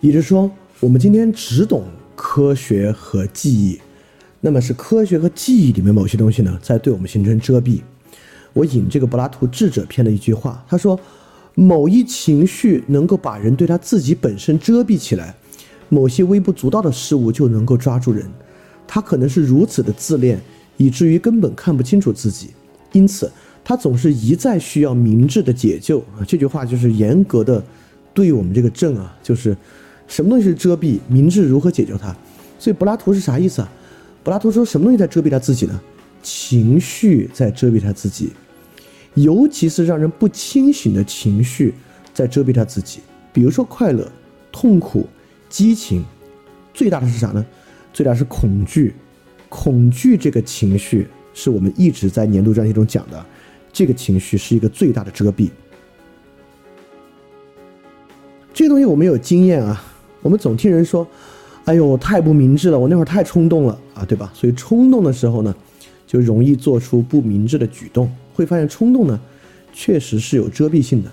也就是说，我们今天只懂科学和记忆，那么是科学和记忆里面某些东西呢，在对我们形成遮蔽。我引这个柏拉图《智者篇》的一句话，他说：“某一情绪能够把人对他自己本身遮蔽起来，某些微不足道的事物就能够抓住人。他可能是如此的自恋，以至于根本看不清楚自己，因此他总是一再需要明智的解救。”啊，这句话就是严格的对我们这个正啊，就是。什么东西是遮蔽？明智如何解救它？所以柏拉图是啥意思啊？柏拉图说什么东西在遮蔽他自己呢？情绪在遮蔽他自己，尤其是让人不清醒的情绪在遮蔽他自己。比如说快乐、痛苦、激情，最大的是啥呢？最大是恐惧。恐惧这个情绪是我们一直在年度专题中讲的，这个情绪是一个最大的遮蔽。这个东西我们有经验啊。我们总听人说：“哎呦，太不明智了！我那会儿太冲动了啊，对吧？”所以冲动的时候呢，就容易做出不明智的举动。会发现冲动呢，确实是有遮蔽性的。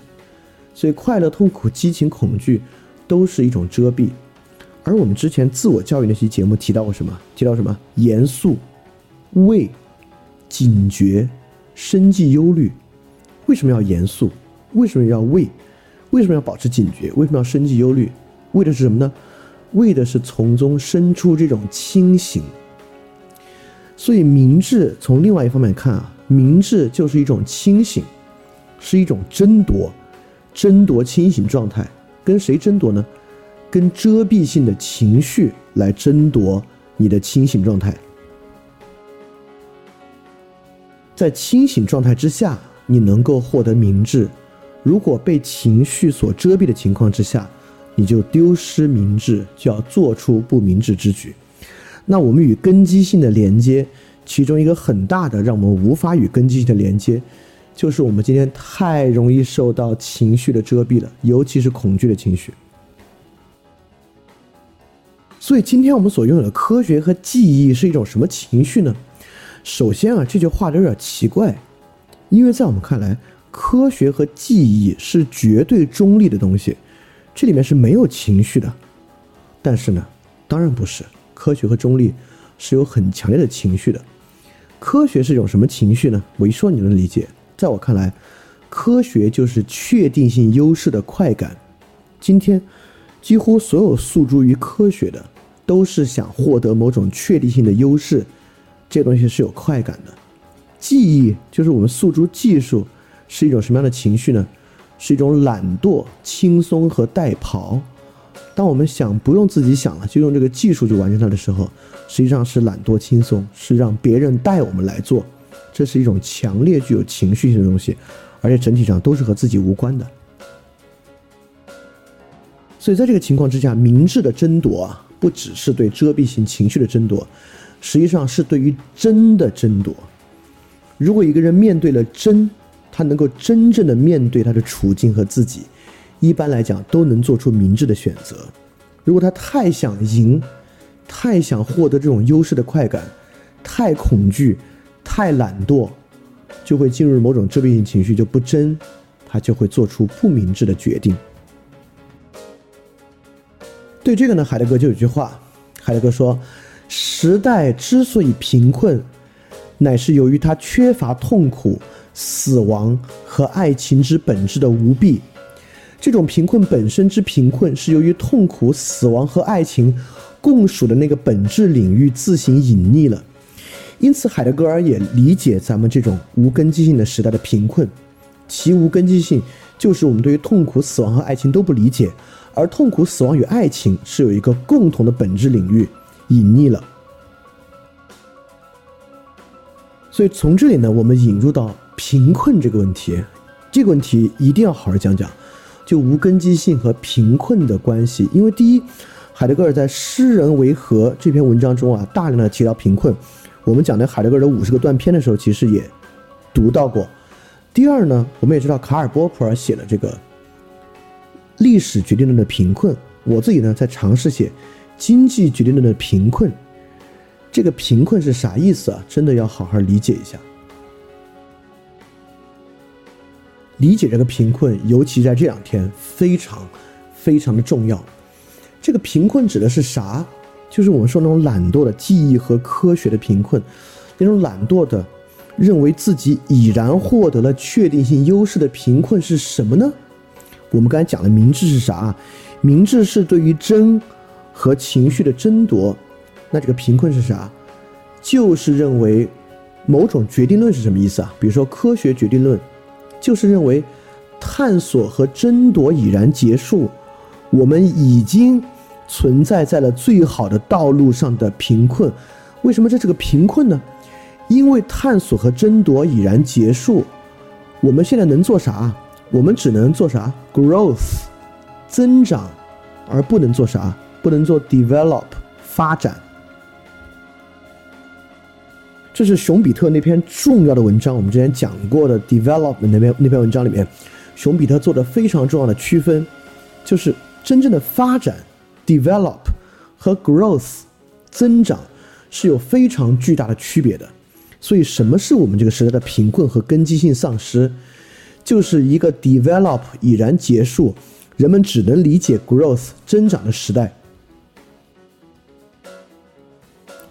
所以快乐、痛苦、激情、恐惧，都是一种遮蔽。而我们之前自我教育那期节目提到过什么？提到什么？严肃、畏、警觉、生计忧虑。为什么要严肃？为什么要畏？为什么要保持警觉？为什么要生计忧虑？为的是什么呢？为的是从中生出这种清醒。所以明智从另外一方面看啊，明智就是一种清醒，是一种争夺，争夺清醒状态。跟谁争夺呢？跟遮蔽性的情绪来争夺你的清醒状态。在清醒状态之下，你能够获得明智；如果被情绪所遮蔽的情况之下，你就丢失明智，就要做出不明智之举。那我们与根基性的连接，其中一个很大的让我们无法与根基性的连接，就是我们今天太容易受到情绪的遮蔽了，尤其是恐惧的情绪。所以今天我们所拥有的科学和记忆是一种什么情绪呢？首先啊，这句话有点奇怪，因为在我们看来，科学和记忆是绝对中立的东西。这里面是没有情绪的，但是呢，当然不是。科学和中立是有很强烈的情绪的。科学是一种什么情绪呢？我一说你能理解。在我看来，科学就是确定性优势的快感。今天，几乎所有诉诸于科学的，都是想获得某种确定性的优势。这东西是有快感的。记忆就是我们诉诸技术，是一种什么样的情绪呢？是一种懒惰、轻松和代跑。当我们想不用自己想了，就用这个技术去完成它的时候，实际上是懒惰、轻松，是让别人带我们来做。这是一种强烈具有情绪性的东西，而且整体上都是和自己无关的。所以在这个情况之下，明智的争夺啊，不只是对遮蔽性情绪的争夺，实际上是对于真的争夺。如果一个人面对了真，他能够真正的面对他的处境和自己，一般来讲都能做出明智的选择。如果他太想赢，太想获得这种优势的快感，太恐惧，太懒惰，就会进入某种遮蔽性情绪，就不争，他就会做出不明智的决定。对这个呢，海德格就有句话，海德格说：“时代之所以贫困，乃是由于他缺乏痛苦。”死亡和爱情之本质的无弊，这种贫困本身之贫困，是由于痛苦、死亡和爱情共属的那个本质领域自行隐匿了。因此，海德格尔也理解咱们这种无根基性的时代的贫困，其无根基性就是我们对于痛苦、死亡和爱情都不理解，而痛苦、死亡与爱情是有一个共同的本质领域隐匿了。所以从这里呢，我们引入到。贫困这个问题，这个问题一定要好好讲讲，就无根基性和贫困的关系。因为第一，海德格尔在《诗人为何》这篇文章中啊，大量的提到贫困。我们讲的海德格尔的五十个断片的时候，其实也读到过。第二呢，我们也知道卡尔波普尔写了这个历史决定论的贫困。我自己呢，在尝试写经济决定论的贫困。这个贫困是啥意思啊？真的要好好理解一下。理解这个贫困，尤其在这两天，非常非常的重要。这个贫困指的是啥？就是我们说那种懒惰的记忆和科学的贫困，那种懒惰的认为自己已然获得了确定性优势的贫困是什么呢？我们刚才讲的明智是啥？明智是对于真和情绪的争夺。那这个贫困是啥？就是认为某种决定论是什么意思啊？比如说科学决定论，就是认为探索和争夺已然结束，我们已经。存在在了最好的道路上的贫困，为什么这是个贫困呢？因为探索和争夺已然结束，我们现在能做啥？我们只能做啥？growth，增长，而不能做啥？不能做 develop，发展。这是熊彼特那篇重要的文章，我们之前讲过的 development 那篇那篇文章里面，熊彼特做的非常重要的区分，就是真正的发展。develop 和 growth 增长是有非常巨大的区别的，所以什么是我们这个时代的贫困和根基性丧失？就是一个 develop 已然结束，人们只能理解 growth 增长的时代。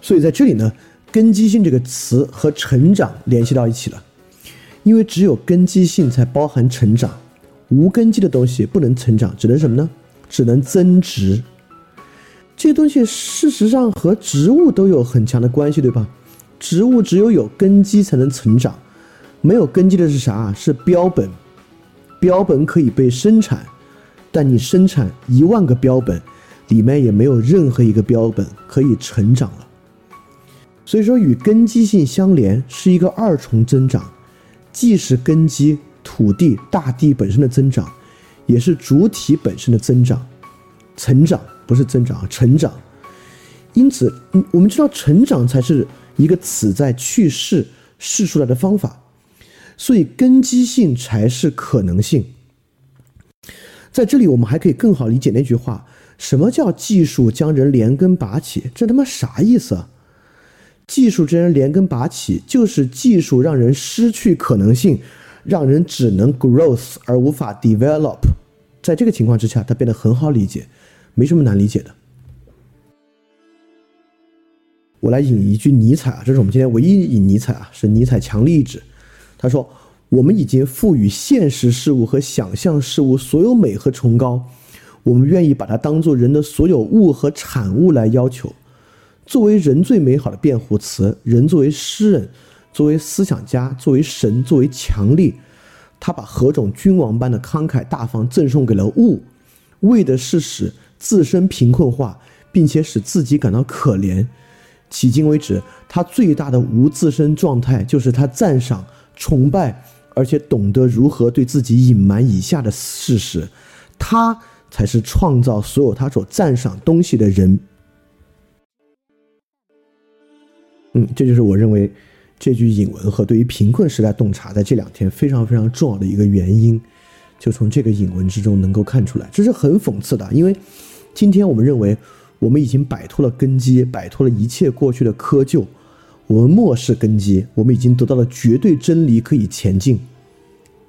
所以在这里呢，根基性这个词和成长联系到一起了，因为只有根基性才包含成长，无根基的东西不能成长，只能什么呢？只能增值。这些东西事实上和植物都有很强的关系，对吧？植物只有有根基才能成长，没有根基的是啥？是标本。标本可以被生产，但你生产一万个标本，里面也没有任何一个标本可以成长了。所以说，与根基性相连是一个二重增长，既是根基土地大地本身的增长，也是主体本身的增长，成长。不是增长，成长。因此，我们知道成长才是一个此在去世试出来的方法，所以根基性才是可能性。在这里，我们还可以更好理解那句话：什么叫技术将人连根拔起？这他妈啥意思啊？技术之人连根拔起，就是技术让人失去可能性，让人只能 growth 而无法 develop。在这个情况之下，它变得很好理解。没什么难理解的。我来引一句尼采啊，这是我们今天唯一引尼采啊，是尼采强力意志。他说：“我们已经赋予现实事物和想象事物所有美和崇高，我们愿意把它当做人的所有物和产物来要求。作为人最美好的辩护词，人作为诗人，作为思想家，作为神，作为强力，他把何种君王般的慷慨大方赠送给了物，为的是使。”自身贫困化，并且使自己感到可怜。迄今为止，他最大的无自身状态就是他赞赏、崇拜，而且懂得如何对自己隐瞒以下的事实。他才是创造所有他所赞赏东西的人。嗯，这就是我认为这句引文和对于贫困时代洞察在这两天非常非常重要的一个原因。就从这个引文之中能够看出来，这是很讽刺的。因为今天我们认为我们已经摆脱了根基，摆脱了一切过去的窠臼，我们漠视根基，我们已经得到了绝对真理，可以前进。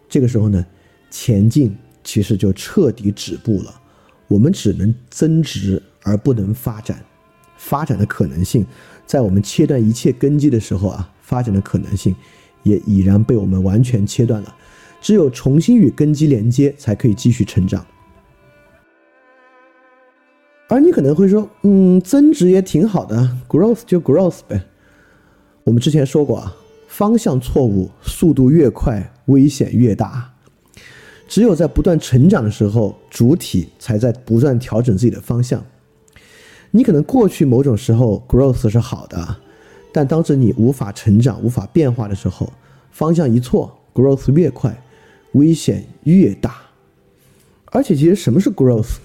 这个时候呢，前进其实就彻底止步了。我们只能增值而不能发展，发展的可能性，在我们切断一切根基的时候啊，发展的可能性也已然被我们完全切断了。只有重新与根基连接，才可以继续成长。而你可能会说，嗯，增值也挺好的，growth 就 growth 呗。我们之前说过啊，方向错误，速度越快，危险越大。只有在不断成长的时候，主体才在不断调整自己的方向。你可能过去某种时候 growth 是好的，但当时你无法成长、无法变化的时候，方向一错，growth 越快。危险越大，而且其实什么是 growth？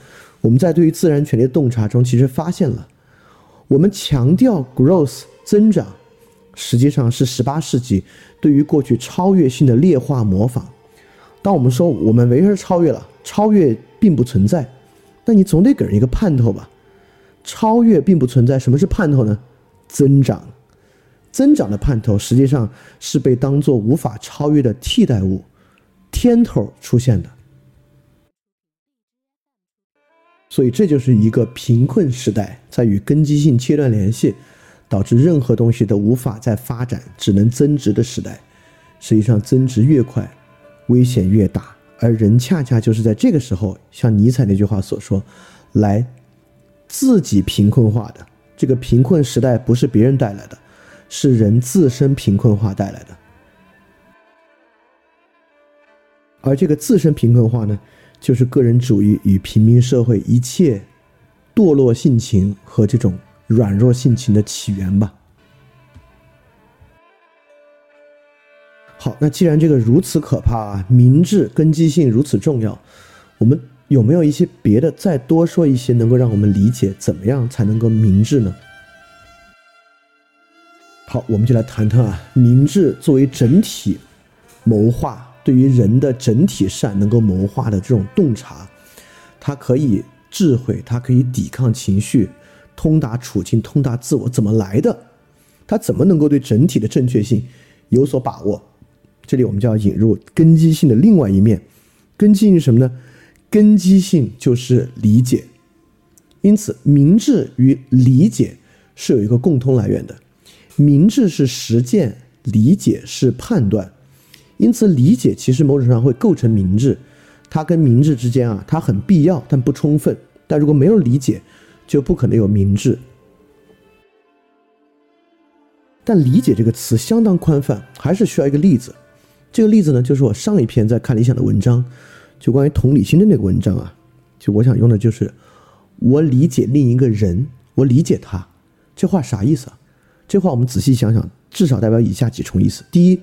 我们在对于自然权利的洞察中，其实发现了，我们强调 growth 增长，实际上是十八世纪对于过去超越性的劣化模仿。当我们说我们没事超越了，超越并不存在，那你总得给人一个盼头吧？超越并不存在，什么是盼头呢？增长，增长的盼头实际上是被当做无法超越的替代物。天头出现的，所以这就是一个贫困时代在与根基性切断联系，导致任何东西都无法再发展，只能增值的时代。实际上，增值越快，危险越大。而人恰恰就是在这个时候，像尼采那句话所说，来自己贫困化的。这个贫困时代不是别人带来的，是人自身贫困化带来的。而这个自身贫困化呢，就是个人主义与平民社会一切堕落性情和这种软弱性情的起源吧。好，那既然这个如此可怕啊，明智根基性如此重要，我们有没有一些别的再多说一些，能够让我们理解怎么样才能够明智呢？好，我们就来谈谈啊，明智作为整体谋划。对于人的整体善能够谋划的这种洞察，它可以智慧，它可以抵抗情绪，通达处境，通达自我，怎么来的？它怎么能够对整体的正确性有所把握？这里我们就要引入根基性的另外一面。根基性是什么呢？根基性就是理解。因此，明智与理解是有一个共通来源的。明智是实践，理解是判断。因此，理解其实某种上会构成明智，它跟明智之间啊，它很必要，但不充分。但如果没有理解，就不可能有明智。但理解这个词相当宽泛，还是需要一个例子。这个例子呢，就是我上一篇在看理想的文章，就关于同理心的那个文章啊。就我想用的就是我理解另一个人，我理解他，这话啥意思啊？这话我们仔细想想，至少代表以下几重意思：第一。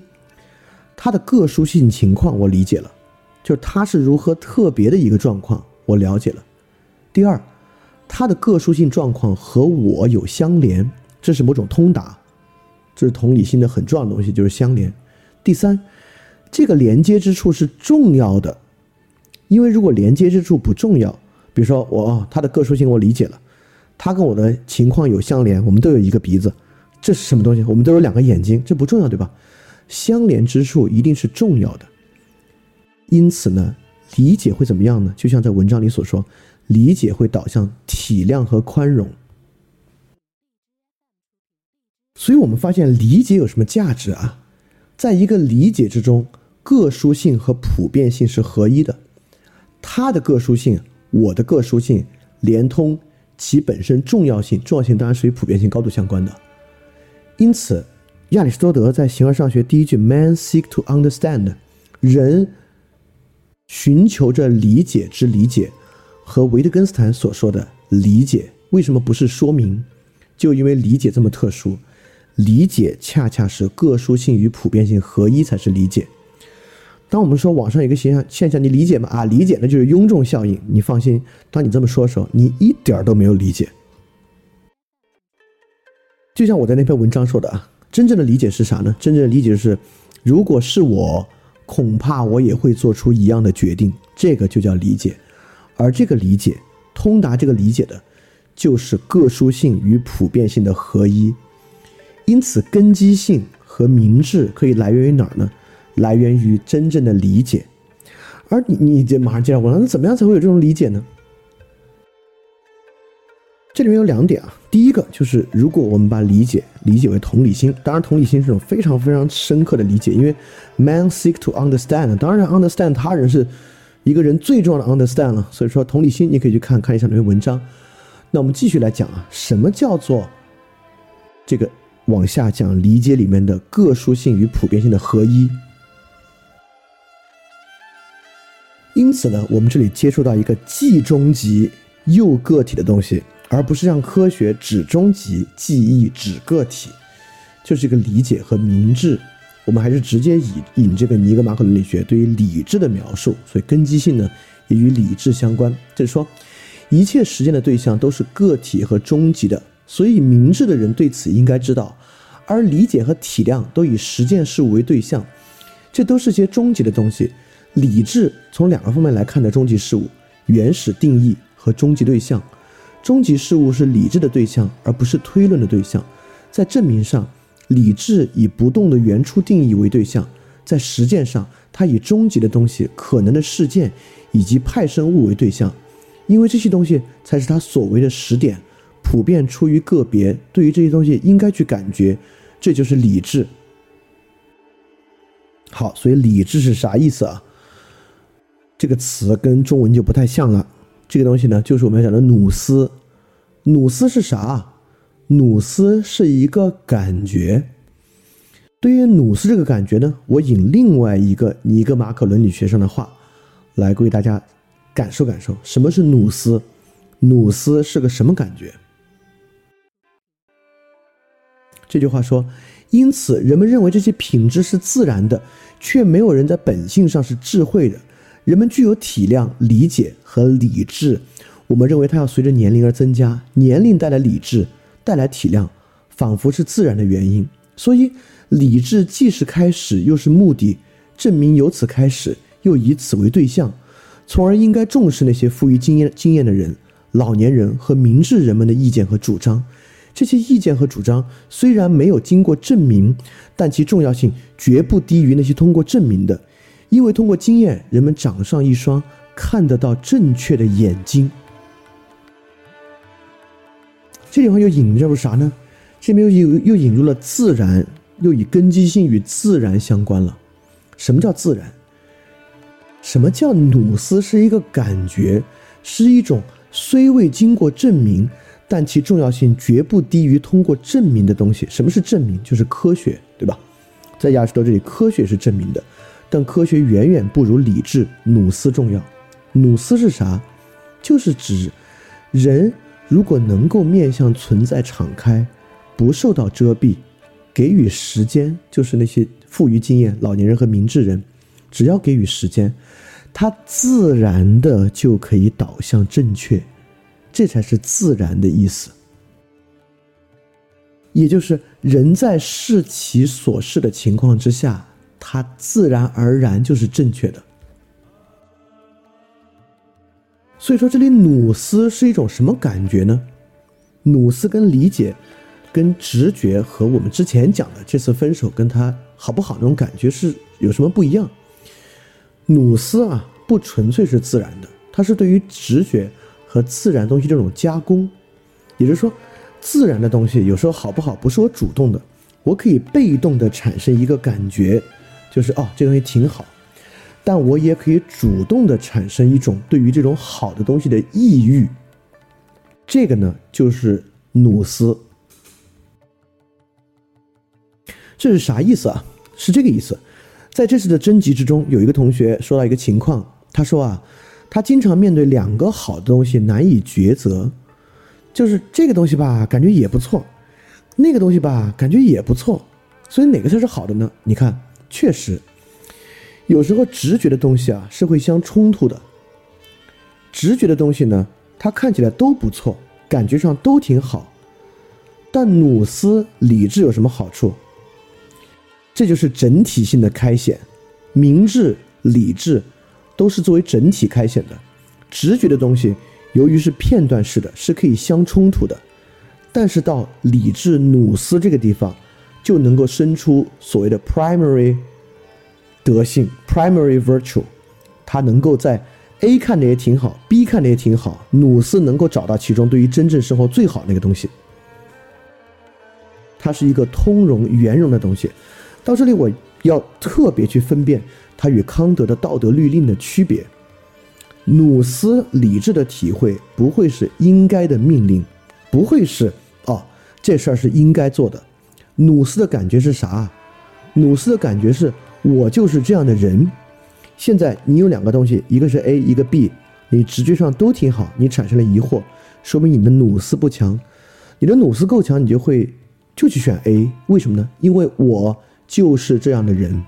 他的个殊性情况我理解了，就是他是如何特别的一个状况我了解了。第二，他的个殊性状况和我有相连，这是某种通达，这是同理心的很重要的东西，就是相连。第三，这个连接之处是重要的，因为如果连接之处不重要，比如说我他的个殊性我理解了，他跟我的情况有相连，我们都有一个鼻子，这是什么东西？我们都有两个眼睛，这不重要对吧？相连之处一定是重要的，因此呢，理解会怎么样呢？就像在文章里所说，理解会导向体谅和宽容。所以我们发现理解有什么价值啊？在一个理解之中，个殊性和普遍性是合一的，它的个殊性，我的个殊性，连通其本身重要性，重要性当然是与普遍性高度相关的，因此。亚里士多德在《形而上学》第一句 “Man seek to understand”，人寻求着理解之理解，和维特根斯坦所说的理解为什么不是说明？就因为理解这么特殊，理解恰恰是个殊性与普遍性合一才是理解。当我们说网上有一个现象，现象你理解吗？啊，理解那就是庸众效应。你放心，当你这么说的时候，你一点儿都没有理解。就像我在那篇文章说的啊。真正的理解是啥呢？真正的理解是，如果是我，恐怕我也会做出一样的决定。这个就叫理解，而这个理解，通达这个理解的，就是个殊性与普遍性的合一。因此，根基性和明智可以来源于哪儿呢？来源于真正的理解。而你，你这马上接着问了，那怎么样才会有这种理解呢？这里面有两点啊，第一个就是如果我们把理解理解为同理心，当然同理心是种非常非常深刻的理解，因为 man seek to understand，当然 understand 他人是一个人最重要的 understand 了，所以说同理心你可以去看看一下那篇文章。那我们继续来讲啊，什么叫做这个往下讲理解里面的个殊性与普遍性的合一？因此呢，我们这里接触到一个既终极又个体的东西。而不是让科学只终极，记忆只个体，就是一个理解和明智。我们还是直接以引这个尼格马可伦理学对于理智的描述，所以根基性呢也与理智相关。就是说，一切实践的对象都是个体和终极的，所以明智的人对此应该知道。而理解和体谅都以实践事物为对象，这都是些终极的东西。理智从两个方面来看的终极事物：原始定义和终极对象。终极事物是理智的对象，而不是推论的对象。在证明上，理智以不动的原初定义为对象；在实践上，它以终极的东西、可能的事件以及派生物为对象。因为这些东西才是他所谓的实点，普遍出于个别。对于这些东西应该去感觉，这就是理智。好，所以理智是啥意思啊？这个词跟中文就不太像了。这个东西呢，就是我们要讲的努斯。努斯是啥？努斯是一个感觉。对于努斯这个感觉呢，我引另外一个尼格马可伦理学上的话来为大家感受感受，什么是努斯？努斯是个什么感觉？这句话说，因此人们认为这些品质是自然的，却没有人在本性上是智慧的。人们具有体谅、理解和理智，我们认为它要随着年龄而增加，年龄带来理智。带来体谅，仿佛是自然的原因。所以，理智既是开始，又是目的。证明由此开始，又以此为对象，从而应该重视那些富于经验经验的人、老年人和明智人们的意见和主张。这些意见和主张虽然没有经过证明，但其重要性绝不低于那些通过证明的，因为通过经验，人们长上一双看得到正确的眼睛。这地方又引入啥呢？这边又又引入了自然，又以根基性与自然相关了。什么叫自然？什么叫努斯？是一个感觉，是一种虽未经过证明，但其重要性绝不低于通过证明的东西。什么是证明？就是科学，对吧？在亚里士多这里，科学是证明的，但科学远远不如理智、努斯重要。努斯是啥？就是指人。如果能够面向存在敞开，不受到遮蔽，给予时间，就是那些富于经验老年人和明智人，只要给予时间，他自然的就可以导向正确，这才是自然的意思。也就是人在视其所视的情况之下，他自然而然就是正确的。所以说，这里努斯是一种什么感觉呢？努斯跟理解、跟直觉和我们之前讲的这次分手跟他好不好那种感觉是有什么不一样？努斯啊，不纯粹是自然的，它是对于直觉和自然东西这种加工。也就是说，自然的东西有时候好不好不是我主动的，我可以被动的产生一个感觉，就是哦，这东西挺好。但我也可以主动的产生一种对于这种好的东西的抑郁，这个呢就是努斯，这是啥意思啊？是这个意思，在这次的征集之中，有一个同学说到一个情况，他说啊，他经常面对两个好的东西难以抉择，就是这个东西吧，感觉也不错，那个东西吧，感觉也不错，所以哪个才是好的呢？你看，确实。有时候直觉的东西啊是会相冲突的。直觉的东西呢，它看起来都不错，感觉上都挺好，但努斯理智有什么好处？这就是整体性的开显，明智、理智都是作为整体开显的。直觉的东西由于是片段式的，是可以相冲突的，但是到理智努斯这个地方，就能够生出所谓的 primary。德性 （primary virtue），它能够在 A 看的也挺好，B 看的也挺好，努斯能够找到其中对于真正生活最好那个东西。它是一个通融圆融的东西。到这里，我要特别去分辨它与康德的道德律令的区别。努斯理智的体会不会是应该的命令，不会是哦，这事儿是应该做的。努斯的感觉是啥？努斯的感觉是。我就是这样的人。现在你有两个东西，一个是 A，一个 B，你直觉上都挺好，你产生了疑惑，说明你的努斯不强。你的努斯够强，你就会就去选 A。为什么呢？因为我就是这样的人。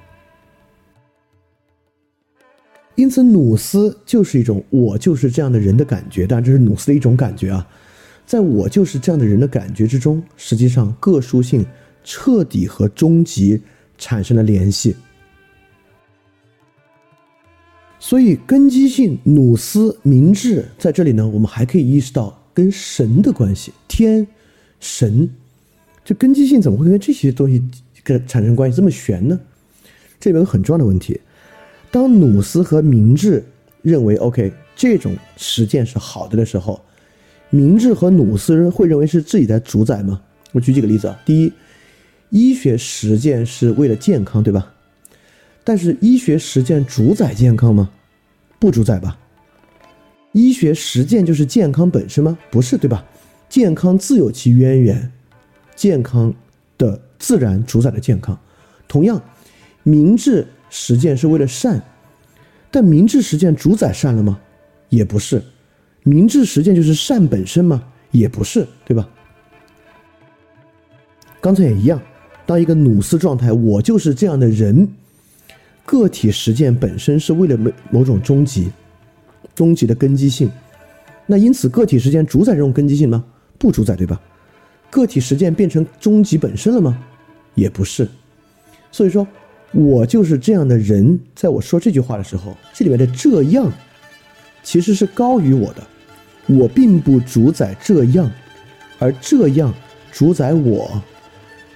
因此，努斯就是一种我就是这样的人的感觉。当然，这是努斯的一种感觉啊。在我就是这样的人的感觉之中，实际上个殊性彻底和终极产生了联系。所以，根基性、努斯、明智，在这里呢，我们还可以意识到跟神的关系，天、神，这根基性怎么会跟这些东西跟产生关系这么玄呢？这里面有很重要的问题：当努斯和明智认为 OK，这种实践是好的的时候，明智和努斯会认为是自己在主宰吗？我举几个例子啊。第一，医学实践是为了健康，对吧？但是医学实践主宰健康吗？不主宰吧。医学实践就是健康本身吗？不是，对吧？健康自有其渊源，健康的自然主宰了健康。同样，明智实践是为了善，但明智实践主宰善了吗？也不是。明智实践就是善本身吗？也不是，对吧？刚才也一样，当一个努斯状态，我就是这样的人，个体实践本身是为了某某种终极。终极的根基性，那因此个体实践主宰这种根基性吗？不主宰，对吧？个体实践变成终极本身了吗？也不是。所以说，我就是这样的人，在我说这句话的时候，这里面的这样，其实是高于我的。我并不主宰这样，而这样主宰我。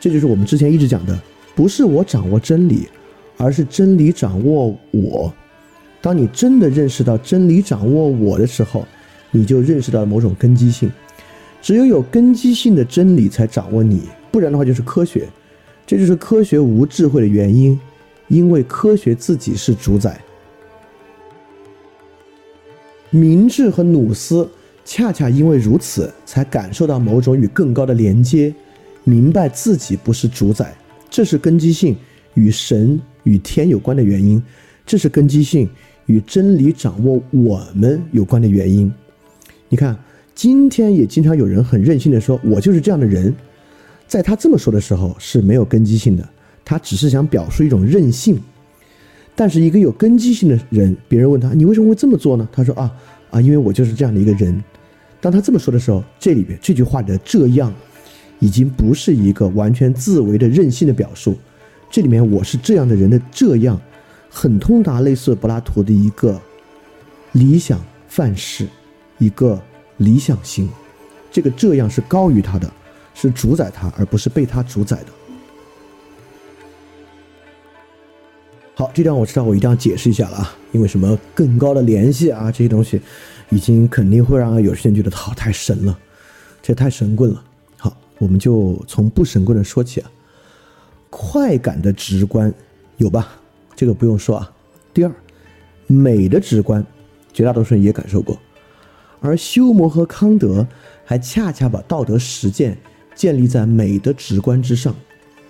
这就是我们之前一直讲的，不是我掌握真理，而是真理掌握我。当你真的认识到真理掌握我的时候，你就认识到了某种根基性。只有有根基性的真理才掌握你，不然的话就是科学。这就是科学无智慧的原因，因为科学自己是主宰。明智和努斯恰恰因为如此，才感受到某种与更高的连接，明白自己不是主宰。这是根基性与神与天有关的原因。这是根基性。与真理掌握我们有关的原因，你看，今天也经常有人很任性的说：“我就是这样的人。”在他这么说的时候是没有根基性的，他只是想表述一种任性。但是一个有根基性的人，别人问他：“你为什么会这么做呢？”他说：“啊啊，因为我就是这样的一个人。”当他这么说的时候，这里边这句话的“这样”已经不是一个完全自为的任性的表述，这里面我是这样的人的“这样”。很通达，类似柏拉图的一个理想范式，一个理想型。这个这样是高于他的，是主宰他，而不是被他主宰的。好，这段我知道，我一定要解释一下了啊，因为什么更高的联系啊，这些东西已经肯定会让有些人觉得好太神了，这太神棍了。我们就从不神棍的说起啊，快感的直观有吧？这个不用说啊。第二，美的直观，绝大多数人也感受过，而修谟和康德还恰恰把道德实践建立在美的直观之上，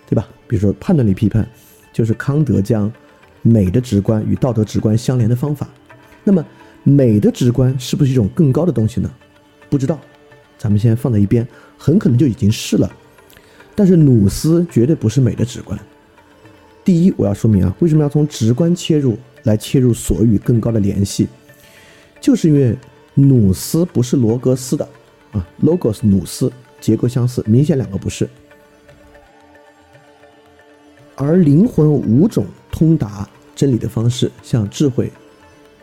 对吧？比如说判断力批判，就是康德将美的直观与道德直观相连的方法。那么，美的直观是不是一种更高的东西呢？不知道，咱们先放在一边，很可能就已经是了。但是努斯绝对不是美的直观。第一，我要说明啊，为什么要从直观切入来切入所与更高的联系，就是因为努斯不是罗格斯的啊，logos 努斯结构相似，明显两个不是。而灵魂五种通达真理的方式，像智慧、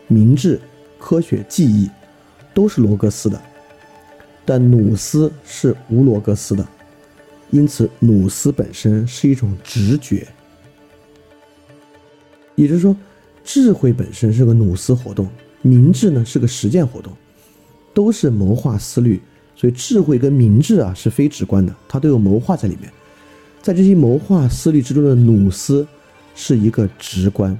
明智、科学、记忆，都是罗格斯的，但努斯是无罗格斯的，因此努斯本身是一种直觉。也就是说，智慧本身是个努斯活动，明智呢是个实践活动，都是谋划思虑。所以智慧跟明智啊是非直观的，它都有谋划在里面。在这些谋划思虑之中的努斯是一个直观，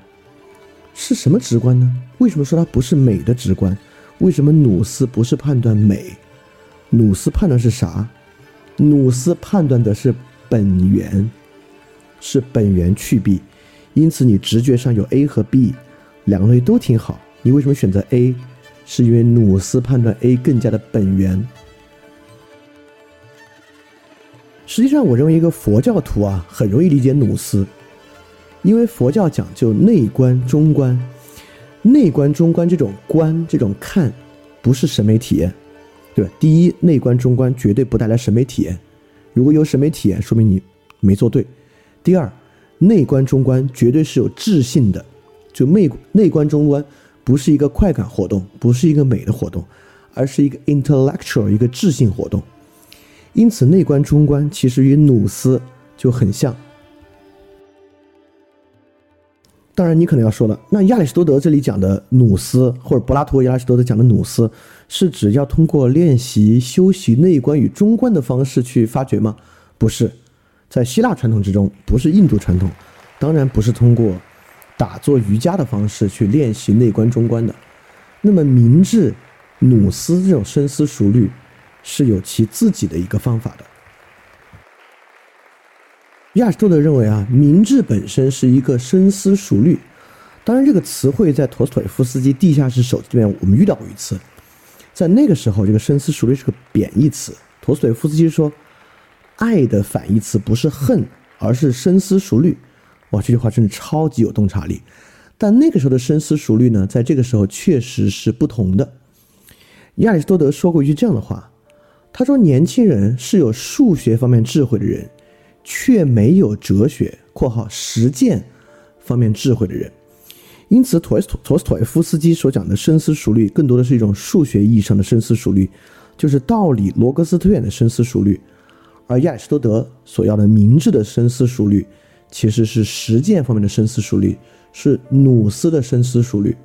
是什么直观呢？为什么说它不是美的直观？为什么努斯不是判断美？努斯判断是啥？努斯判断的是本源，是本源去弊。因此，你直觉上有 A 和 B 两个东西都挺好。你为什么选择 A？是因为努斯判断 A 更加的本源。实际上，我认为一个佛教徒啊，很容易理解努斯，因为佛教讲究内观、中观。内观、中观这种观、这种看，不是审美体验，对吧？第一，内观、中观绝对不带来审美体验。如果有审美体验，说明你没做对。第二。内观中观绝对是有智性的，就内内观中观不是一个快感活动，不是一个美的活动，而是一个 intellectual 一个智性活动。因此，内观中观其实与努斯就很像。当然，你可能要说了，那亚里士多德这里讲的努斯，或者柏拉图、亚里士多德讲的努斯，是指要通过练习、修习内观与中观的方式去发掘吗？不是，在希腊传统之中，不是印度传统，当然不是通过打坐瑜伽的方式去练习内观中观的。那么，明智努斯这种深思熟虑，是有其自己的一个方法的。亚里士多德认为啊，明智本身是一个深思熟虑。当然，这个词汇在陀思妥耶夫斯基《地下室手记》里面我们遇到过一次。在那个时候，这个深思熟虑是个贬义词。陀思妥耶夫斯基说，爱的反义词不是恨，而是深思熟虑。哇，这句话真是超级有洞察力。但那个时候的深思熟虑呢，在这个时候确实是不同的。亚里士多德说过一句这样的话，他说：“年轻人是有数学方面智慧的人。”却没有哲学（括号实践方面智慧的人），因此，陀思陀思妥耶夫斯基所讲的深思熟虑，更多的是一种数学意义上的深思熟虑，就是道理罗格斯推演的深思熟虑；而亚里士多德所要的明智的深思熟虑，其实是实践方面的深思熟虑，是努斯的深思熟虑。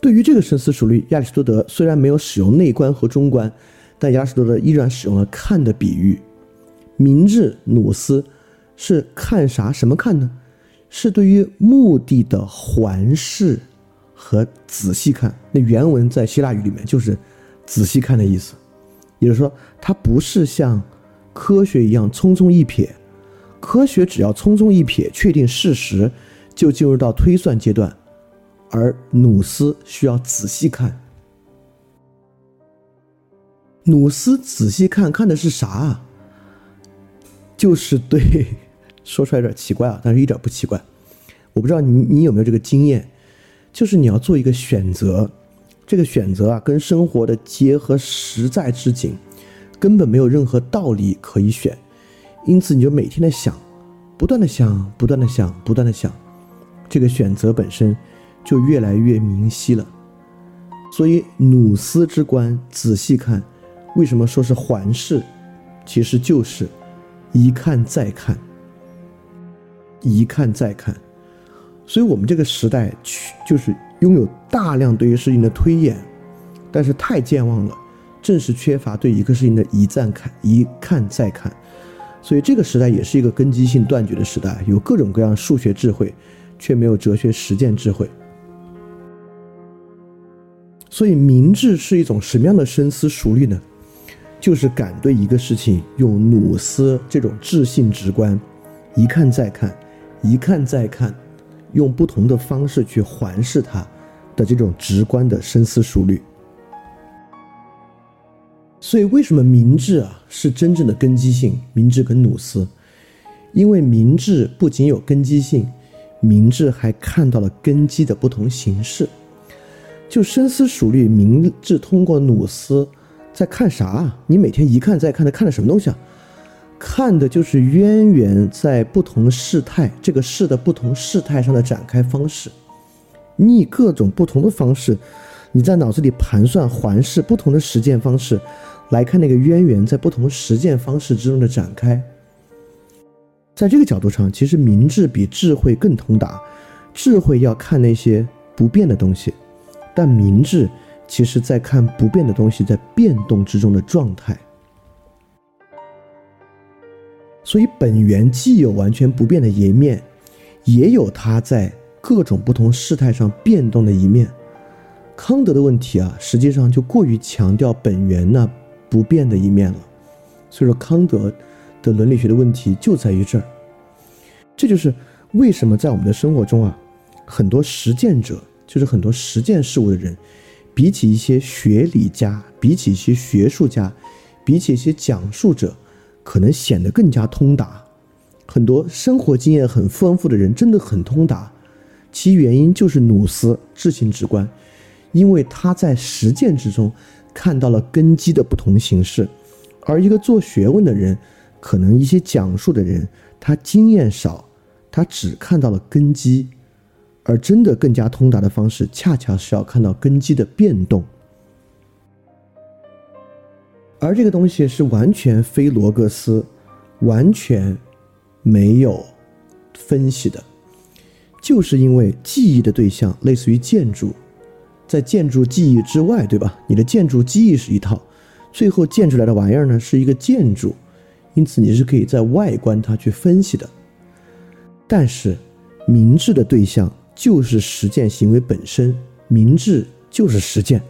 对于这个深思熟虑，亚里士多德虽然没有使用内观和中观。但亚里士多德依然使用了看的比喻，明智努斯是看啥？什么看呢？是对于目的的环视和仔细看。那原文在希腊语里面就是仔细看的意思，也就是说，它不是像科学一样匆匆一瞥，科学只要匆匆一瞥确定事实，就进入到推算阶段，而努斯需要仔细看。努斯仔细看看的是啥啊？就是对，说出来有点奇怪啊，但是一点不奇怪。我不知道你你有没有这个经验，就是你要做一个选择，这个选择啊跟生活的结合实在之紧，根本没有任何道理可以选，因此你就每天的想，不断的想，不断的想，不断的想，这个选择本身就越来越明晰了。所以努斯之观，仔细看。为什么说是环视？其实就是一看再看，一看再看。所以，我们这个时代就是拥有大量对于事情的推演，但是太健忘了，正是缺乏对一个事情的一再看、一看再看。所以，这个时代也是一个根基性断绝的时代，有各种各样数学智慧，却没有哲学实践智慧。所以，明智是一种什么样的深思熟虑呢？就是敢对一个事情用努斯这种智性直观，一看再看，一看再看，用不同的方式去环视它的这种直观的深思熟虑。所以，为什么明智啊是真正的根基性？明智跟努斯，因为明智不仅有根基性，明智还看到了根基的不同形式。就深思熟虑，明智通过努斯。在看啥？你每天一看再看，他看的什么东西啊？看的就是渊源在不同事态，这个事的不同事态上的展开方式。你以各种不同的方式，你在脑子里盘算环视不同的实践方式，来看那个渊源在不同实践方式之中的展开。在这个角度上，其实明智比智慧更通达。智慧要看那些不变的东西，但明智。其实，在看不变的东西在变动之中的状态，所以本源既有完全不变的一面，也有它在各种不同事态上变动的一面。康德的问题啊，实际上就过于强调本源那不变的一面了。所以说，康德的伦理学的问题就在于这儿。这就是为什么在我们的生活中啊，很多实践者，就是很多实践事物的人。比起一些学理家，比起一些学术家，比起一些讲述者，可能显得更加通达。很多生活经验很丰富的人真的很通达，其原因就是努斯智性直观，因为他在实践之中看到了根基的不同形式。而一个做学问的人，可能一些讲述的人，他经验少，他只看到了根基。而真的更加通达的方式，恰恰是要看到根基的变动，而这个东西是完全非罗格斯，完全没有分析的，就是因为记忆的对象类似于建筑，在建筑记忆之外，对吧？你的建筑记忆是一套，最后建出来的玩意儿呢是一个建筑，因此你是可以在外观它去分析的。但是，明智的对象就是实践行为本身，明智就是实践，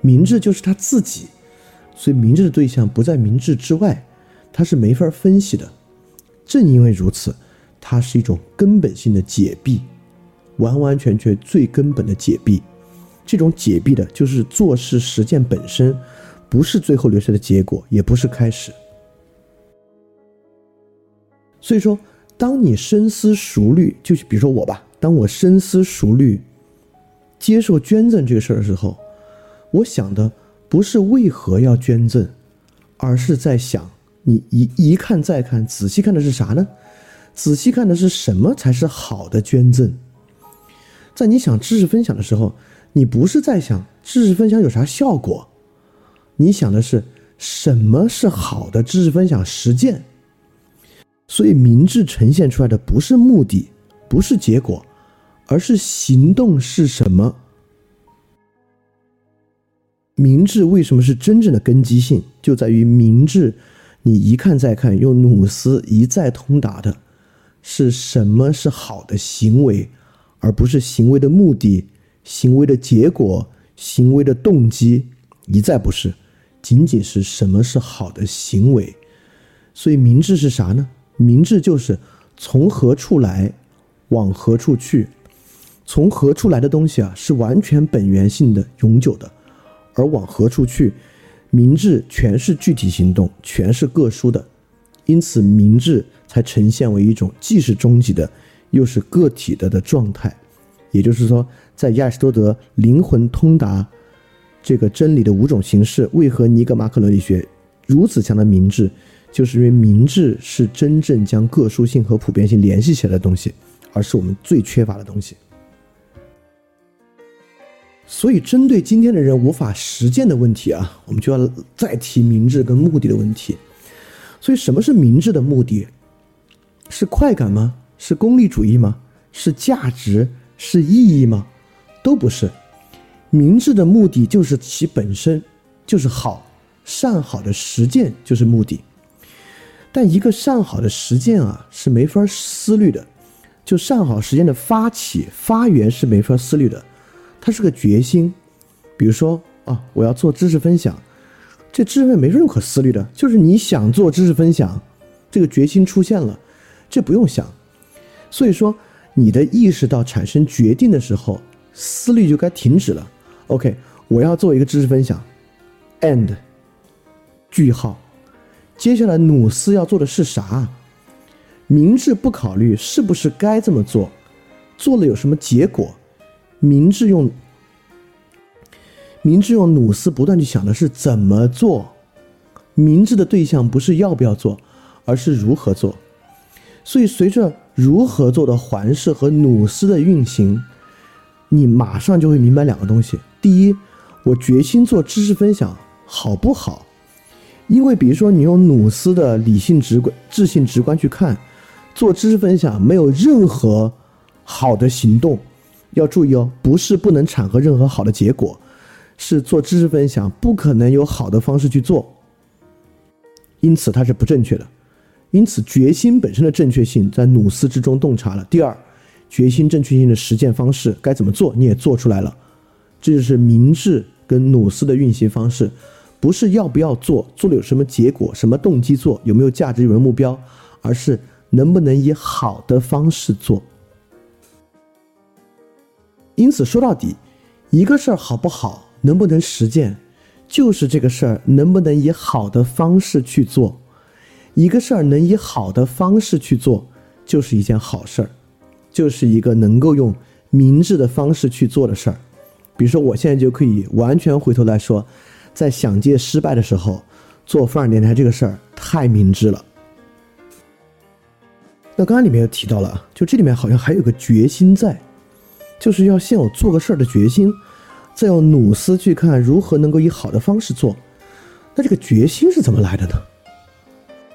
明智就是他自己，所以明智的对象不在明智之外，它是没法分析的。正因为如此，它是一种根本性的解闭，完完全全最根本的解闭。这种解闭的就是做事实践本身，不是最后留下的结果，也不是开始。所以说。当你深思熟虑，就比如说我吧，当我深思熟虑接受捐赠这个事儿的时候，我想的不是为何要捐赠，而是在想，你一一看再看，仔细看的是啥呢？仔细看的是什么才是好的捐赠？在你想知识分享的时候，你不是在想知识分享有啥效果，你想的是什么是好的知识分享实践？所以，明智呈现出来的不是目的，不是结果，而是行动是什么？明智为什么是真正的根基性？就在于明智，你一看再看，用努斯一再通达的，是什么是好的行为，而不是行为的目的、行为的结果、行为的动机，一再不是，仅仅是什么是好的行为。所以，明智是啥呢？明智就是从何处来，往何处去。从何处来的东西啊，是完全本源性的、永久的；而往何处去，明智全是具体行动，全是各殊的。因此，明智才呈现为一种既是终极的，又是个体的的状态。也就是说，在亚里士多德灵魂通达这个真理的五种形式，为何尼格马可伦理学如此强的明智？就是因为明智是真正将个殊性和普遍性联系起来的东西，而是我们最缺乏的东西。所以，针对今天的人无法实践的问题啊，我们就要再提明智跟目的的问题。所以，什么是明智的目的？是快感吗？是功利主义吗？是价值？是意义吗？都不是。明智的目的就是其本身就是好，善好的实践就是目的。但一个善好的实践啊，是没法思虑的。就善好实践的发起发源是没法思虑的，它是个决心。比如说啊，我要做知识分享，这知识没任何思虑的，就是你想做知识分享，这个决心出现了，这不用想。所以说，你的意识到产生决定的时候，思虑就该停止了。OK，我要做一个知识分享，and，句号。接下来努斯要做的是啥？明智不考虑是不是该这么做，做了有什么结果？明智用明智用努斯不断去想的是怎么做。明智的对象不是要不要做，而是如何做。所以随着如何做的环视和努斯的运行，你马上就会明白两个东西：第一，我决心做知识分享，好不好？因为，比如说，你用努斯的理性直观、智性直观去看，做知识分享没有任何好的行动。要注意哦，不是不能产和任何好的结果，是做知识分享不可能有好的方式去做，因此它是不正确的。因此，决心本身的正确性在努斯之中洞察了。第二，决心正确性的实践方式该怎么做，你也做出来了，这就是明智跟努斯的运行方式。不是要不要做，做了有什么结果，什么动机做，有没有价值，有没有目标，而是能不能以好的方式做。因此说到底，一个事儿好不好，能不能实践，就是这个事儿能不能以好的方式去做。一个事儿能以好的方式去做，就是一件好事儿，就是一个能够用明智的方式去做的事儿。比如说，我现在就可以完全回头来说。在想借失败的时候做富尔电台这个事儿太明智了。那刚刚里面又提到了，就这里面好像还有个决心在，就是要先有做个事儿的决心，再要努思去看如何能够以好的方式做。那这个决心是怎么来的呢？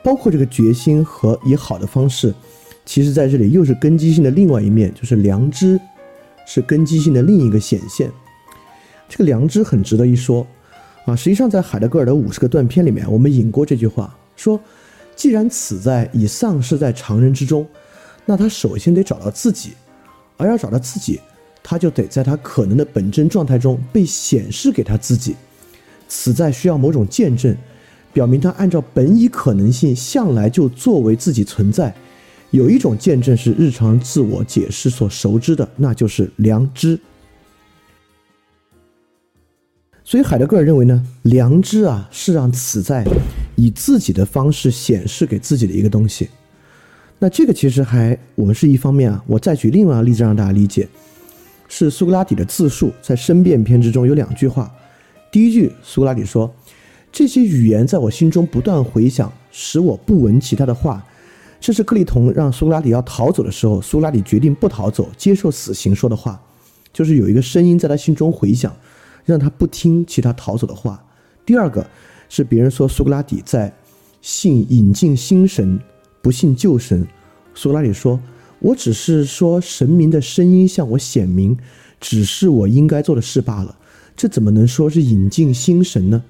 包括这个决心和以好的方式，其实在这里又是根基性的另外一面，就是良知是根基性的另一个显现。这个良知很值得一说啊！实际上，在海德格尔的五十个断片里面，我们引过这句话，说：既然此在已丧失在常人之中，那他首先得找到自己，而要找到自己，他就得在他可能的本真状态中被显示给他自己。此在需要某种见证，表明他按照本已可能性向来就作为自己存在。有一种见证是日常自我解释所熟知的，那就是良知。所以海德格尔认为呢，良知啊是让此在以自己的方式显示给自己的一个东西。那这个其实还我们是一方面啊，我再举另外一个例子让大家理解，是苏格拉底的自述，在申辩篇之中有两句话。第一句，苏格拉底说：“这些语言在我心中不断回响，使我不闻其他的话。”这是克利同让苏格拉底要逃走的时候，苏格拉底决定不逃走，接受死刑说的话，就是有一个声音在他心中回响，让他不听其他逃走的话。第二个是别人说苏格拉底在信引进新神，不信旧神。苏格拉底说：“我只是说神明的声音向我显明，只是我应该做的事罢了。这怎么能说是引进新神呢？”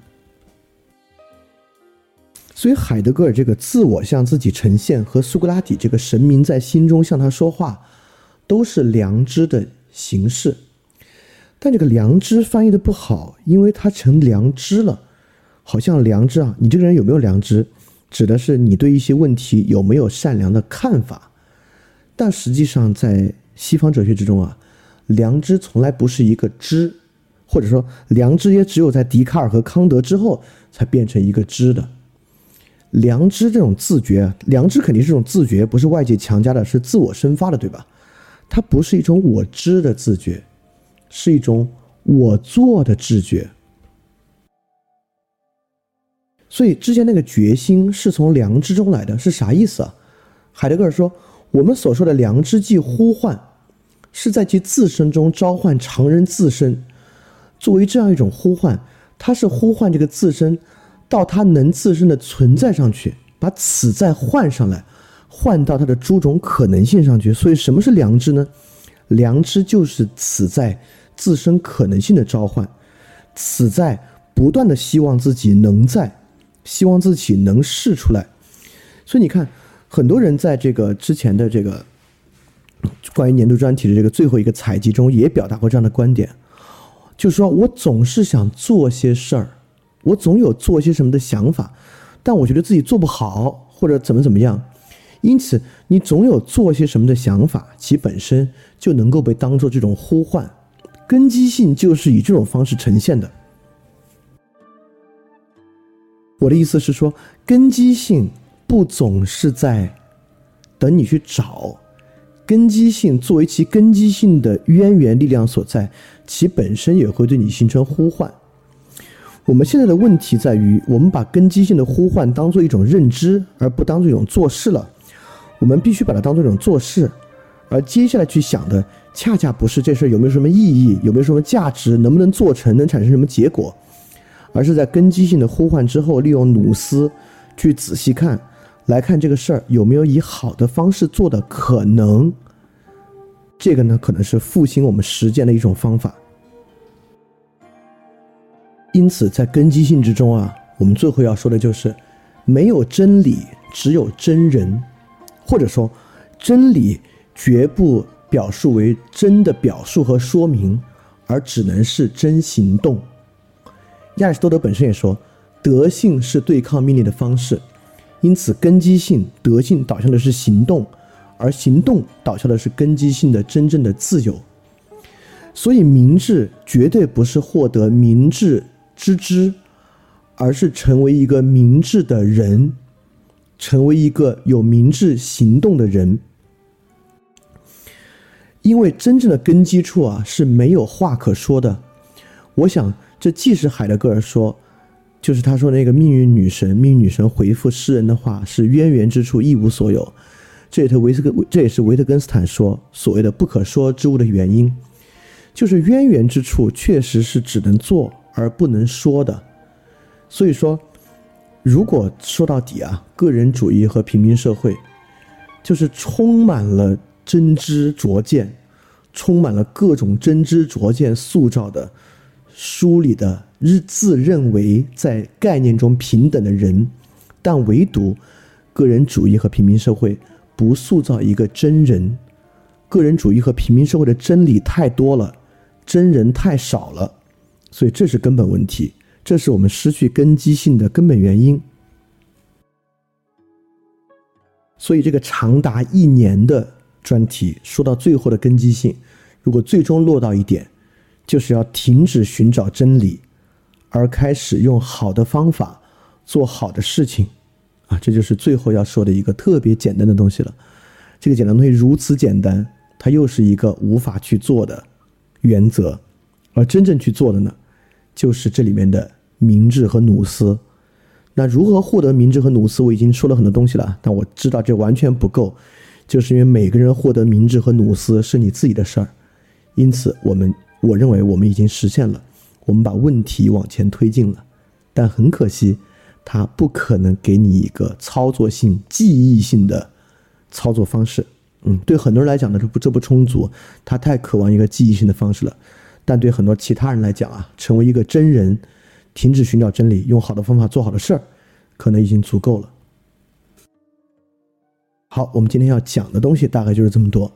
所以，海德格尔这个自我向自己呈现和苏格拉底这个神明在心中向他说话，都是良知的形式。但这个良知翻译的不好，因为它成良知了，好像良知啊，你这个人有没有良知，指的是你对一些问题有没有善良的看法。但实际上，在西方哲学之中啊，良知从来不是一个知，或者说良知也只有在笛卡尔和康德之后才变成一个知的。良知这种自觉，良知肯定是这种自觉，不是外界强加的，是自我生发的，对吧？它不是一种我知的自觉，是一种我做的自觉。所以之前那个决心是从良知中来的，是啥意思啊？海德格尔说，我们所说的良知即呼唤，是在其自身中召唤常人自身，作为这样一种呼唤，它是呼唤这个自身。到他能自身的存在上去，把此在换上来，换到他的诸种可能性上去。所以，什么是良知呢？良知就是此在自身可能性的召唤，此在不断的希望自己能在，希望自己能试出来。所以你看，很多人在这个之前的这个关于年度专题的这个最后一个采集中，也表达过这样的观点，就是说我总是想做些事儿。我总有做些什么的想法，但我觉得自己做不好，或者怎么怎么样，因此你总有做些什么的想法，其本身就能够被当做这种呼唤，根基性就是以这种方式呈现的。我的意思是说，根基性不总是在等你去找，根基性作为其根基性的渊源力量所在，其本身也会对你形成呼唤。我们现在的问题在于，我们把根基性的呼唤当做一种认知，而不当做一种做事了。我们必须把它当做一种做事，而接下来去想的，恰恰不是这事儿有没有什么意义，有没有什么价值，能不能做成，能产生什么结果，而是在根基性的呼唤之后，利用努斯去仔细看，来看这个事儿有没有以好的方式做的可能。这个呢，可能是复兴我们实践的一种方法。因此，在根基性之中啊，我们最后要说的就是，没有真理，只有真人，或者说，真理绝不表述为真的表述和说明，而只能是真行动。亚里士多德本身也说，德性是对抗命令的方式，因此根基性、德性导向的是行动，而行动导向的是根基性的真正的自由。所以，明智绝对不是获得明智之。知，而是成为一个明智的人，成为一个有明智行动的人。因为真正的根基处啊是没有话可说的。我想，这既是海德格尔说，就是他说那个命运女神，命运女神回复诗人的话是渊源之处一无所有。这也是维斯根，这也是维特根斯坦说所谓的不可说之物的原因，就是渊源之处确实是只能做。而不能说的，所以说，如果说到底啊，个人主义和平民社会，就是充满了真知灼见，充满了各种真知灼见塑造的书里的日自认为在概念中平等的人，但唯独个人主义和平民社会不塑造一个真人，个人主义和平民社会的真理太多了，真人太少了，所以这是根本问题，这是我们失去根基性的根本原因。所以，这个长达一年的专题说到最后的根基性，如果最终落到一点，就是要停止寻找真理，而开始用好的方法做好的事情，啊，这就是最后要说的一个特别简单的东西了。这个简单东西如此简单，它又是一个无法去做的原则，而真正去做的呢，就是这里面的明智和努斯。那如何获得明智和努斯？我已经说了很多东西了，但我知道这完全不够，就是因为每个人获得明智和努斯是你自己的事儿，因此我们我认为我们已经实现了，我们把问题往前推进了，但很可惜，它不可能给你一个操作性、记忆性的操作方式。嗯，对很多人来讲呢，这不这不充足，他太渴望一个记忆性的方式了，但对很多其他人来讲啊，成为一个真人。停止寻找真理，用好的方法做好的事儿，可能已经足够了。好，我们今天要讲的东西大概就是这么多。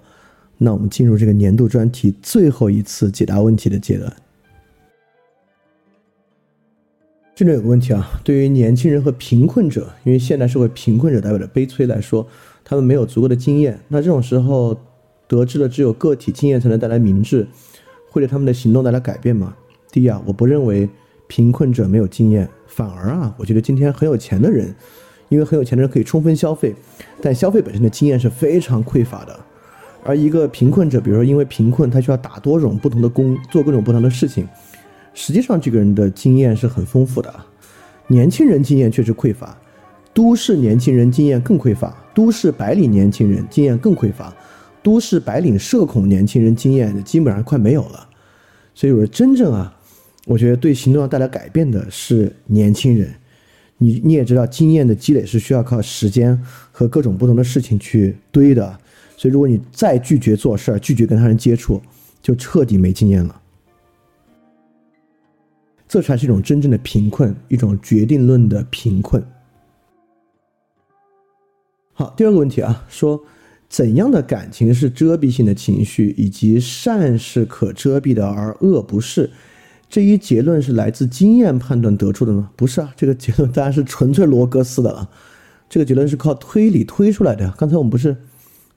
那我们进入这个年度专题最后一次解答问题的阶段。这里有个问题啊，对于年轻人和贫困者，因为现代社会贫困者代表着悲催来说，他们没有足够的经验。那这种时候，得知了只有个体经验才能带来明智，会对他们的行动带来改变吗？第一啊，我不认为。贫困者没有经验，反而啊，我觉得今天很有钱的人，因为很有钱的人可以充分消费，但消费本身的经验是非常匮乏的。而一个贫困者，比如说因为贫困，他需要打多种不同的工，做各种不同的事情，实际上这个人的经验是很丰富的。年轻人经验确实匮乏，都市年轻人经验更匮乏，都市白领年轻人经验更匮乏，都市白领社恐年轻人经验基本上快没有了。所以我说，真正啊。我觉得对行动要带来改变的是年轻人，你你也知道，经验的积累是需要靠时间和各种不同的事情去堆的，所以如果你再拒绝做事儿，拒绝跟他人接触，就彻底没经验了。这才是一种真正的贫困，一种决定论的贫困。好，第二个问题啊，说怎样的感情是遮蔽性的情绪，以及善是可遮蔽的，而恶不是？这一结论是来自经验判断得出的吗？不是啊，这个结论当然是纯粹罗格斯的了。这个结论是靠推理推出来的呀。刚才我们不是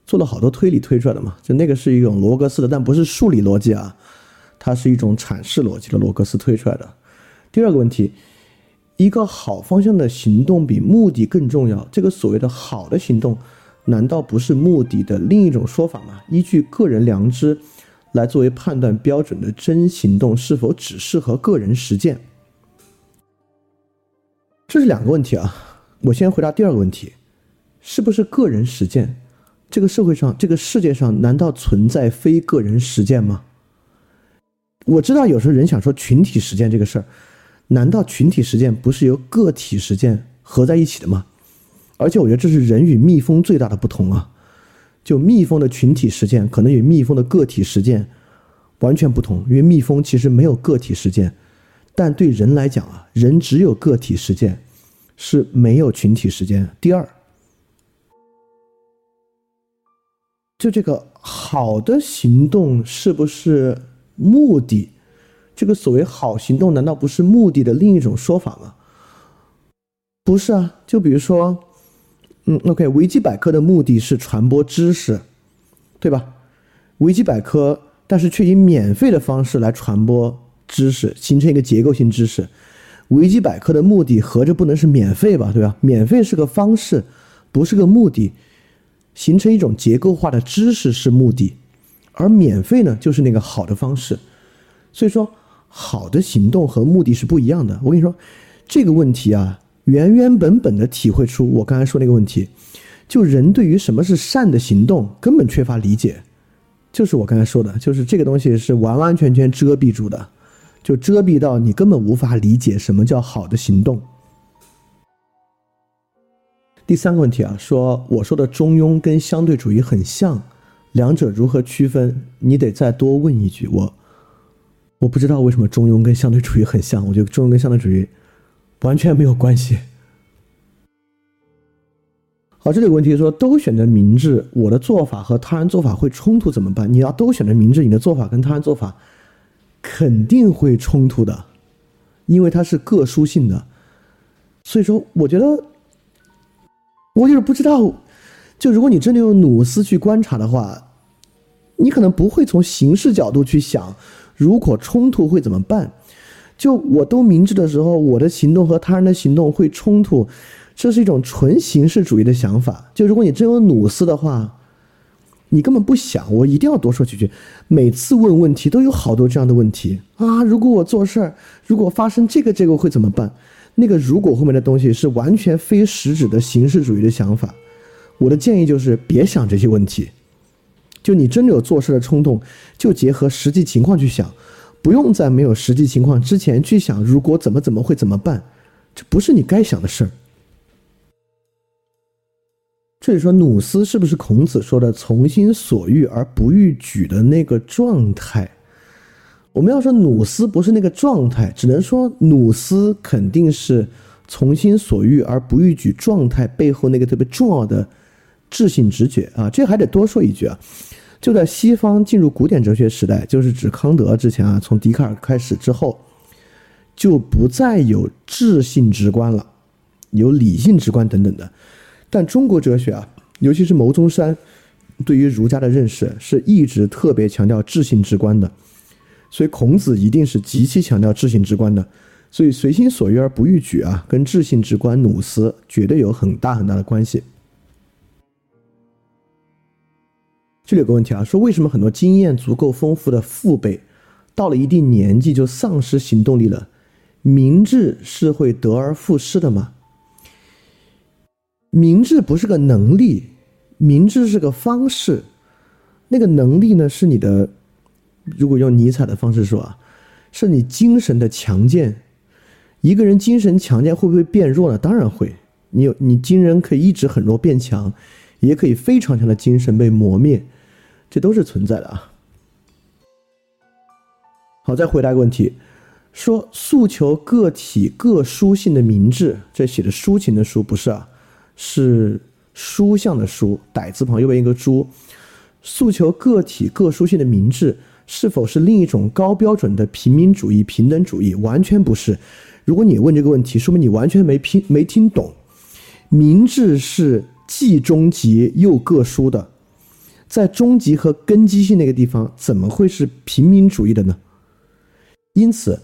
做了好多推理推出来的嘛？就那个是一种罗格斯的，但不是数理逻辑啊，它是一种阐释逻辑的罗格斯推出来的。第二个问题，一个好方向的行动比目的更重要。这个所谓的好的行动，难道不是目的的另一种说法吗？依据个人良知。来作为判断标准的真行动是否只适合个人实践？这是两个问题啊。我先回答第二个问题：是不是个人实践？这个社会上，这个世界上，难道存在非个人实践吗？我知道有时候人想说群体实践这个事儿，难道群体实践不是由个体实践合在一起的吗？而且我觉得这是人与蜜蜂最大的不同啊。就蜜蜂的群体实践可能与蜜蜂的个体实践完全不同，因为蜜蜂其实没有个体实践，但对人来讲啊，人只有个体实践，是没有群体实践。第二，就这个好的行动是不是目的？这个所谓好行动难道不是目的的另一种说法吗？不是啊，就比如说。嗯，OK，维基百科的目的是传播知识，对吧？维基百科，但是却以免费的方式来传播知识，形成一个结构性知识。维基百科的目的合着不能是免费吧？对吧？免费是个方式，不是个目的。形成一种结构化的知识是目的，而免费呢，就是那个好的方式。所以说，好的行动和目的是不一样的。我跟你说，这个问题啊。原原本本的体会出我刚才说那个问题，就人对于什么是善的行动根本缺乏理解，就是我刚才说的，就是这个东西是完完全全遮蔽住的，就遮蔽到你根本无法理解什么叫好的行动。第三个问题啊，说我说的中庸跟相对主义很像，两者如何区分？你得再多问一句。我我不知道为什么中庸跟相对主义很像，我觉得中庸跟相对主义完全没有关系。好，这里有个问题说，都选择明智，我的做法和他人做法会冲突怎么办？你要都选择明智，你的做法跟他人做法肯定会冲突的，因为它是各殊性的。所以说，我觉得。我就是不知道，就如果你真的用努斯去观察的话，你可能不会从形式角度去想，如果冲突会怎么办？就我都明智的时候，我的行动和他人的行动会冲突，这是一种纯形式主义的想法。就如果你真有努斯的话，你根本不想，我一定要多说几句。每次问问题都有好多这样的问题啊！如果我做事儿，如果发生这个这个会怎么办？那个如果后面的东西是完全非实质的形式主义的想法，我的建议就是别想这些问题。就你真的有做事的冲动，就结合实际情况去想，不用在没有实际情况之前去想如果怎么怎么会怎么办，这不是你该想的事儿。这里说努斯是不是孔子说的从心所欲而不逾矩的那个状态？我们要说努斯不是那个状态，只能说努斯肯定是从心所欲而不逾矩状态背后那个特别重要的智性直觉啊。这还得多说一句啊，就在西方进入古典哲学时代，就是指康德之前啊，从笛卡尔开始之后，就不再有智性直观了，有理性直观等等的。但中国哲学啊，尤其是牟宗山对于儒家的认识，是一直特别强调智性直观的。所以孔子一定是极其强调智性直观的，所以随心所欲而不逾矩啊，跟智性直观努斯绝对有很大很大的关系。这里有个问题啊，说为什么很多经验足够丰富的父辈，到了一定年纪就丧失行动力了？明智是会得而复失的吗？明智不是个能力，明智是个方式，那个能力呢是你的。如果用尼采的方式说啊，是你精神的强健。一个人精神强健会不会变弱呢？当然会。你有你精神可以一直很弱变强，也可以非常强的精神被磨灭，这都是存在的啊。好，再回答一个问题，说诉求个体各书性的明智，这写的抒情的抒不是啊，是书相的书，歹字旁右边一个猪，诉求个体各书性的明智。是否是另一种高标准的平民主义、平等主义？完全不是。如果你问这个问题，说明你完全没听没听懂。明智是既终极又各殊的，在终极和根基性那个地方，怎么会是平民主义的呢？因此，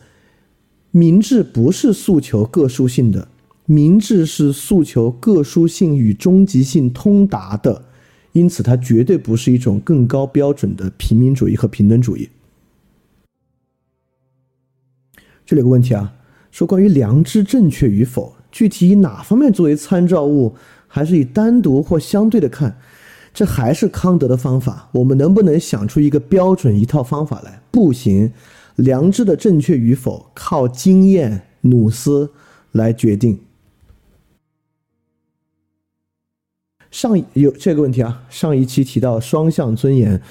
明智不是诉求各殊性的，明智是诉求各殊性与终极性通达的。因此，它绝对不是一种更高标准的平民主义和平等主义。这里有个问题啊，说关于良知正确与否，具体以哪方面作为参照物，还是以单独或相对的看？这还是康德的方法。我们能不能想出一个标准一套方法来？不行，良知的正确与否靠经验努斯来决定。上有这个问题啊，上一期提到双向尊严，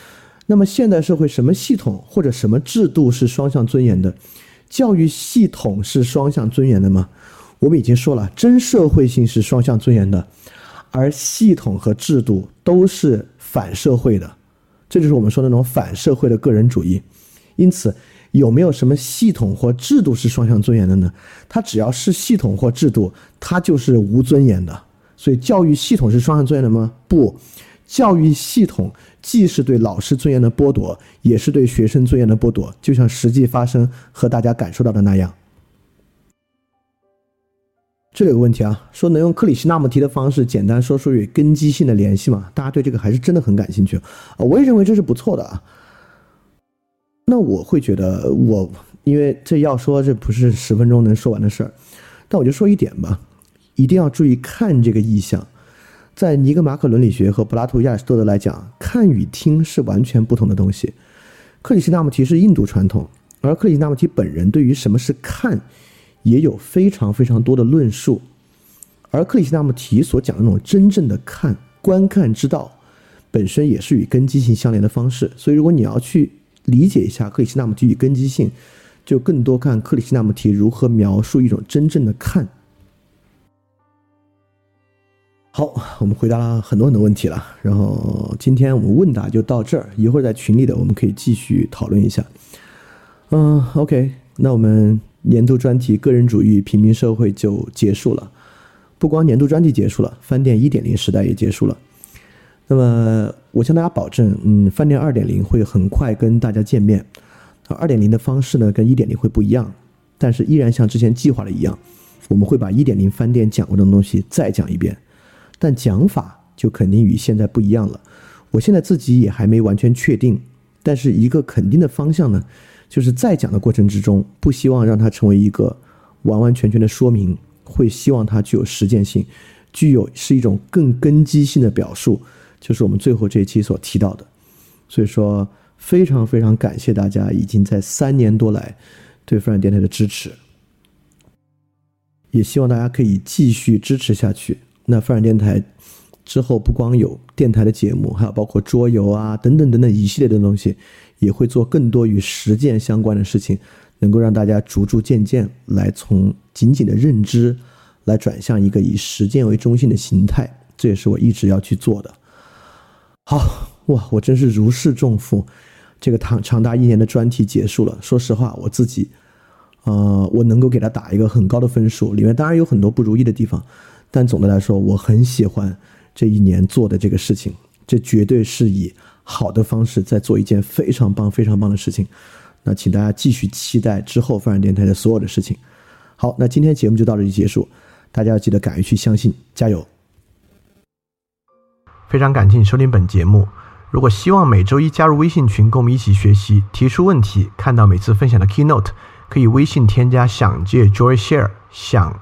那么现代社会什么系统或者什么制度是双向尊严的？教育系统是双向尊严的吗？我们已经说了，真社会性是双向尊严的，而系统和制度都是反社会的，这就是我们说的那种反社会的个人主义。因此，有没有什么系统或制度是双向尊严的呢？它只要是系统或制度，它就是无尊严的。所以，教育系统是双向尊严的吗？不，教育系统既是对老师尊严的剥夺，也是对学生尊严的剥夺，就像实际发生和大家感受到的那样。这里有个问题啊，说能用克里希那穆提的方式简单说出与根基性的联系吗？大家对这个还是真的很感兴趣啊！我也认为这是不错的啊。那我会觉得，我因为这要说这不是十分钟能说完的事儿，但我就说一点吧。一定要注意看这个意象，在尼格马可伦理学和柏拉图、亚里士多德来讲，看与听是完全不同的东西。克里希那穆提是印度传统，而克里希那穆提本人对于什么是看，也有非常非常多的论述。而克里希那穆提所讲的那种真正的看观看之道，本身也是与根基性相连的方式。所以，如果你要去理解一下克里希那穆提与根基性，就更多看克里希那穆提如何描述一种真正的看。好，我们回答了很多很多问题了，然后今天我们问答就到这儿，一会儿在群里的我们可以继续讨论一下。嗯，OK，那我们年度专题个人主义平民社会就结束了。不光年度专题结束了，饭店一点零时代也结束了。那么我向大家保证，嗯，饭店二点零会很快跟大家见面。二点零的方式呢，跟一点零会不一样，但是依然像之前计划的一样，我们会把一点零饭店讲过的东西再讲一遍。但讲法就肯定与现在不一样了。我现在自己也还没完全确定，但是一个肯定的方向呢，就是在讲的过程之中，不希望让它成为一个完完全全的说明，会希望它具有实践性，具有是一种更根基性的表述，就是我们最后这一期所提到的。所以说，非常非常感谢大家已经在三年多来对泛软电台的支持，也希望大家可以继续支持下去。那泛软电台之后不光有电台的节目，还有包括桌游啊等等等等一系列的东西，也会做更多与实践相关的事情，能够让大家逐逐渐渐来从仅仅的认知，来转向一个以实践为中心的形态。这也是我一直要去做的。好哇，我真是如释重负。这个长长达一年的专题结束了。说实话，我自己，呃，我能够给他打一个很高的分数。里面当然有很多不如意的地方。但总的来说，我很喜欢这一年做的这个事情，这绝对是以好的方式在做一件非常棒、非常棒的事情。那请大家继续期待之后泛软电台的所有的事情。好，那今天节目就到这里结束，大家要记得敢于去相信，加油！非常感谢你收听本节目。如果希望每周一加入微信群，跟我们一起学习、提出问题、看到每次分享的 keynote，可以微信添加“想借 Joy Share” 想。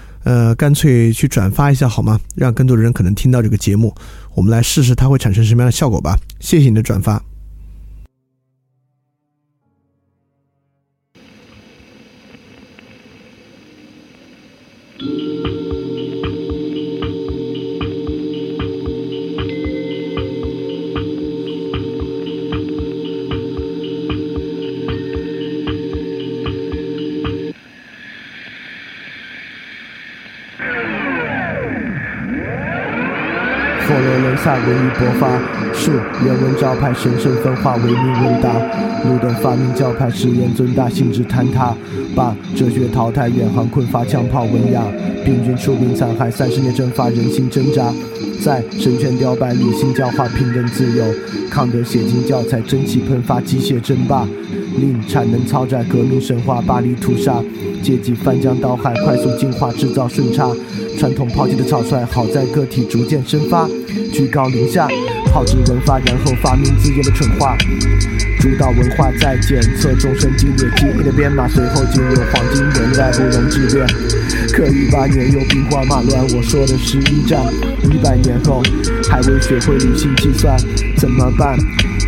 呃，干脆去转发一下好吗？让更多的人可能听到这个节目，我们来试试它会产生什么样的效果吧。谢谢你的转发。萨文艺勃发，树人文招牌，神圣分化，唯命问答。路灯发明教派，誓言尊大，性质坍塌。把哲学淘汰，远航困乏，枪炮文雅。病菌出兵残害，三十年蒸发，人心挣扎。在神权雕败，理性教化，平等自由。康德写进教材，蒸汽喷发，机械争霸。令产能超载，革命神话，巴黎屠杀。阶级翻江倒海，快速进化，制造顺差。传统抛弃的草率，好在个体逐渐生发。居高临下，炮制文化，然后发明自己的蠢话。主导文化在检测众生激烈记忆的编码，随后进入黄金年代，不容置辩。可一八年又兵荒马乱，我说的是一战。一百年后还未学会理性计算，怎么办？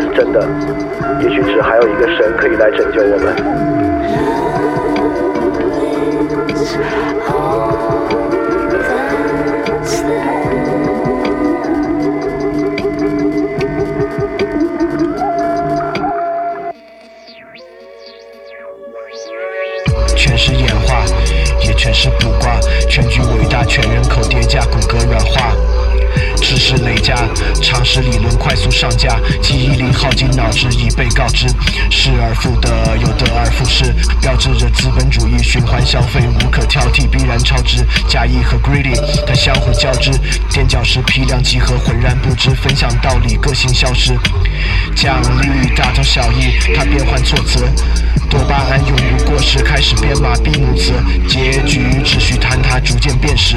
是真的，也许只还有一个神可以来拯救我们。常识理论快速上架，记忆力耗尽，脑汁已被告知，失而复得，又得而复失，标志着资本主义循环消费无可挑剔，必然超值。假意和 greedy 它相互交织，垫脚石批量集合，浑然不知，分享道理，个性消失。奖励大同小异，它变换措辞，多巴胺永不过时，开始编码闭幕词，结局秩序坍塌，逐渐变实。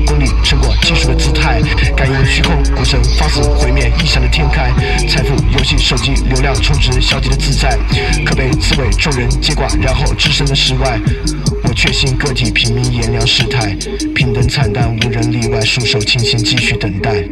功利，成果技术的姿态，感应虚空，股神放肆毁灭，异想的天开，财富游戏手机流量充值，消极的自在，可被刺猬众人接管，然后置身的世外。我确信个体平民炎凉世态，平等惨淡，无人例外，束手清心，继续等待。